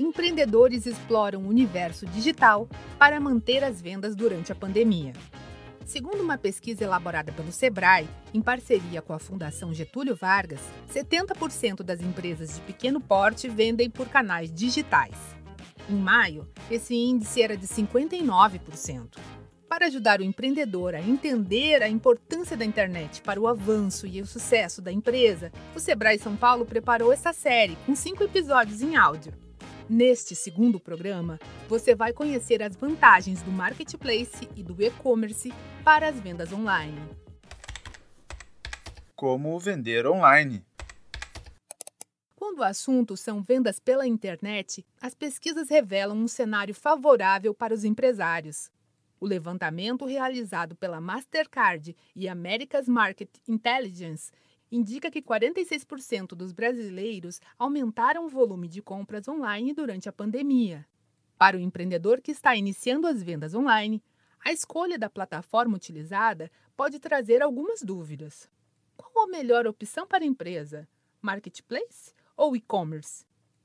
empreendedores exploram o universo digital para manter as vendas durante a pandemia. Segundo uma pesquisa elaborada pelo Sebrae, em parceria com a Fundação Getúlio Vargas, 70% das empresas de pequeno porte vendem por canais digitais. Em maio, esse índice era de 59%. Para ajudar o empreendedor a entender a importância da internet para o avanço e o sucesso da empresa, o Sebrae São Paulo preparou essa série com cinco episódios em áudio. Neste segundo programa, você vai conhecer as vantagens do marketplace e do e-commerce para as vendas online. Como vender online? Quando o assunto são vendas pela internet, as pesquisas revelam um cenário favorável para os empresários. O levantamento realizado pela Mastercard e America's Market Intelligence indica que 46% dos brasileiros aumentaram o volume de compras online durante a pandemia. Para o empreendedor que está iniciando as vendas online, a escolha da plataforma utilizada pode trazer algumas dúvidas. Qual a melhor opção para a empresa? Marketplace ou e-commerce?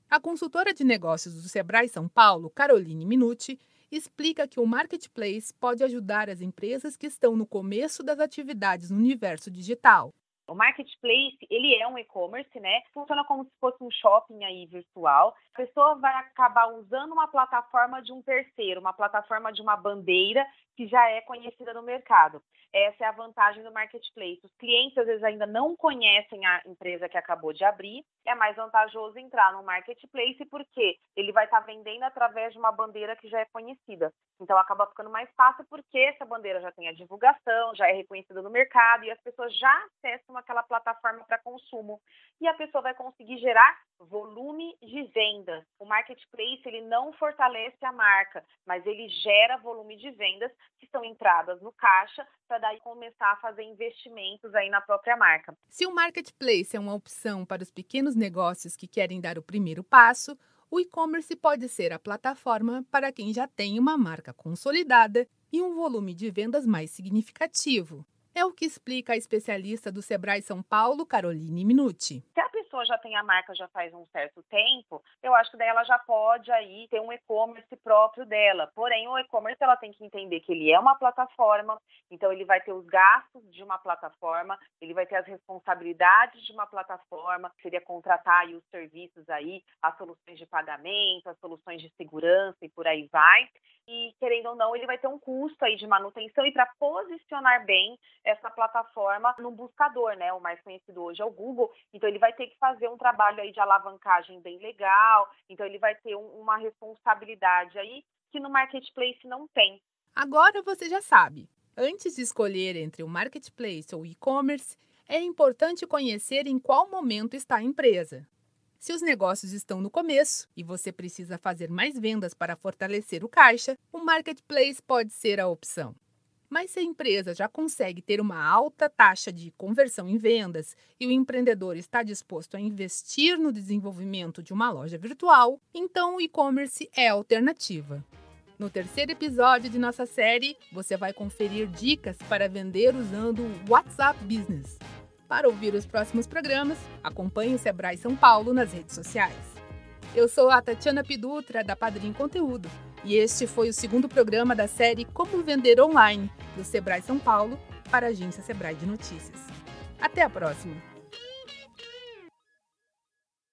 A consultora de negócios do Sebrae São Paulo, Caroline Minuti, explica que o marketplace pode ajudar as empresas que estão no começo das atividades no universo digital o marketplace, ele é um e-commerce, né? Funciona como se fosse um shopping aí virtual. A pessoa vai acabar usando uma plataforma de um terceiro, uma plataforma de uma bandeira que já é conhecida no mercado. Essa é a vantagem do marketplace. Os clientes às vezes ainda não conhecem a empresa que acabou de abrir. É mais vantajoso entrar no marketplace porque ele vai estar vendendo através de uma bandeira que já é conhecida. Então acaba ficando mais fácil porque essa bandeira já tem a divulgação, já é reconhecida no mercado e as pessoas já acessam aquela plataforma para consumo. E a pessoa vai conseguir gerar volume de vendas. O marketplace ele não fortalece a marca, mas ele gera volume de vendas que são entradas no caixa para daí começar a fazer investimentos aí na própria marca. Se o marketplace é uma opção para os pequenos negócios que querem dar o primeiro passo, o e-commerce pode ser a plataforma para quem já tem uma marca consolidada e um volume de vendas mais significativo. É o que explica a especialista do Sebrae São Paulo, Caroline Minuti. Pessoa já tem a marca já faz um certo tempo, eu acho que daí ela já pode aí ter um e-commerce próprio dela. Porém, o e-commerce ela tem que entender que ele é uma plataforma, então ele vai ter os gastos de uma plataforma, ele vai ter as responsabilidades de uma plataforma, seria contratar aí os serviços aí, as soluções de pagamento, as soluções de segurança e por aí vai e querendo ou não, ele vai ter um custo aí de manutenção e para posicionar bem essa plataforma no buscador, né? O mais conhecido hoje é o Google. Então ele vai ter que fazer um trabalho aí de alavancagem bem legal. Então ele vai ter um, uma responsabilidade aí que no marketplace não tem. Agora você já sabe. Antes de escolher entre o marketplace ou e-commerce, é importante conhecer em qual momento está a empresa. Se os negócios estão no começo e você precisa fazer mais vendas para fortalecer o caixa, o marketplace pode ser a opção. Mas se a empresa já consegue ter uma alta taxa de conversão em vendas e o empreendedor está disposto a investir no desenvolvimento de uma loja virtual, então o e-commerce é a alternativa. No terceiro episódio de nossa série, você vai conferir dicas para vender usando o WhatsApp Business. Para ouvir os próximos programas, acompanhe o Sebrae São Paulo nas redes sociais. Eu sou a Tatiana Pidutra, da Padrim Conteúdo, e este foi o segundo programa da série Como Vender Online, do Sebrae São Paulo, para a agência Sebrae de Notícias. Até a próxima!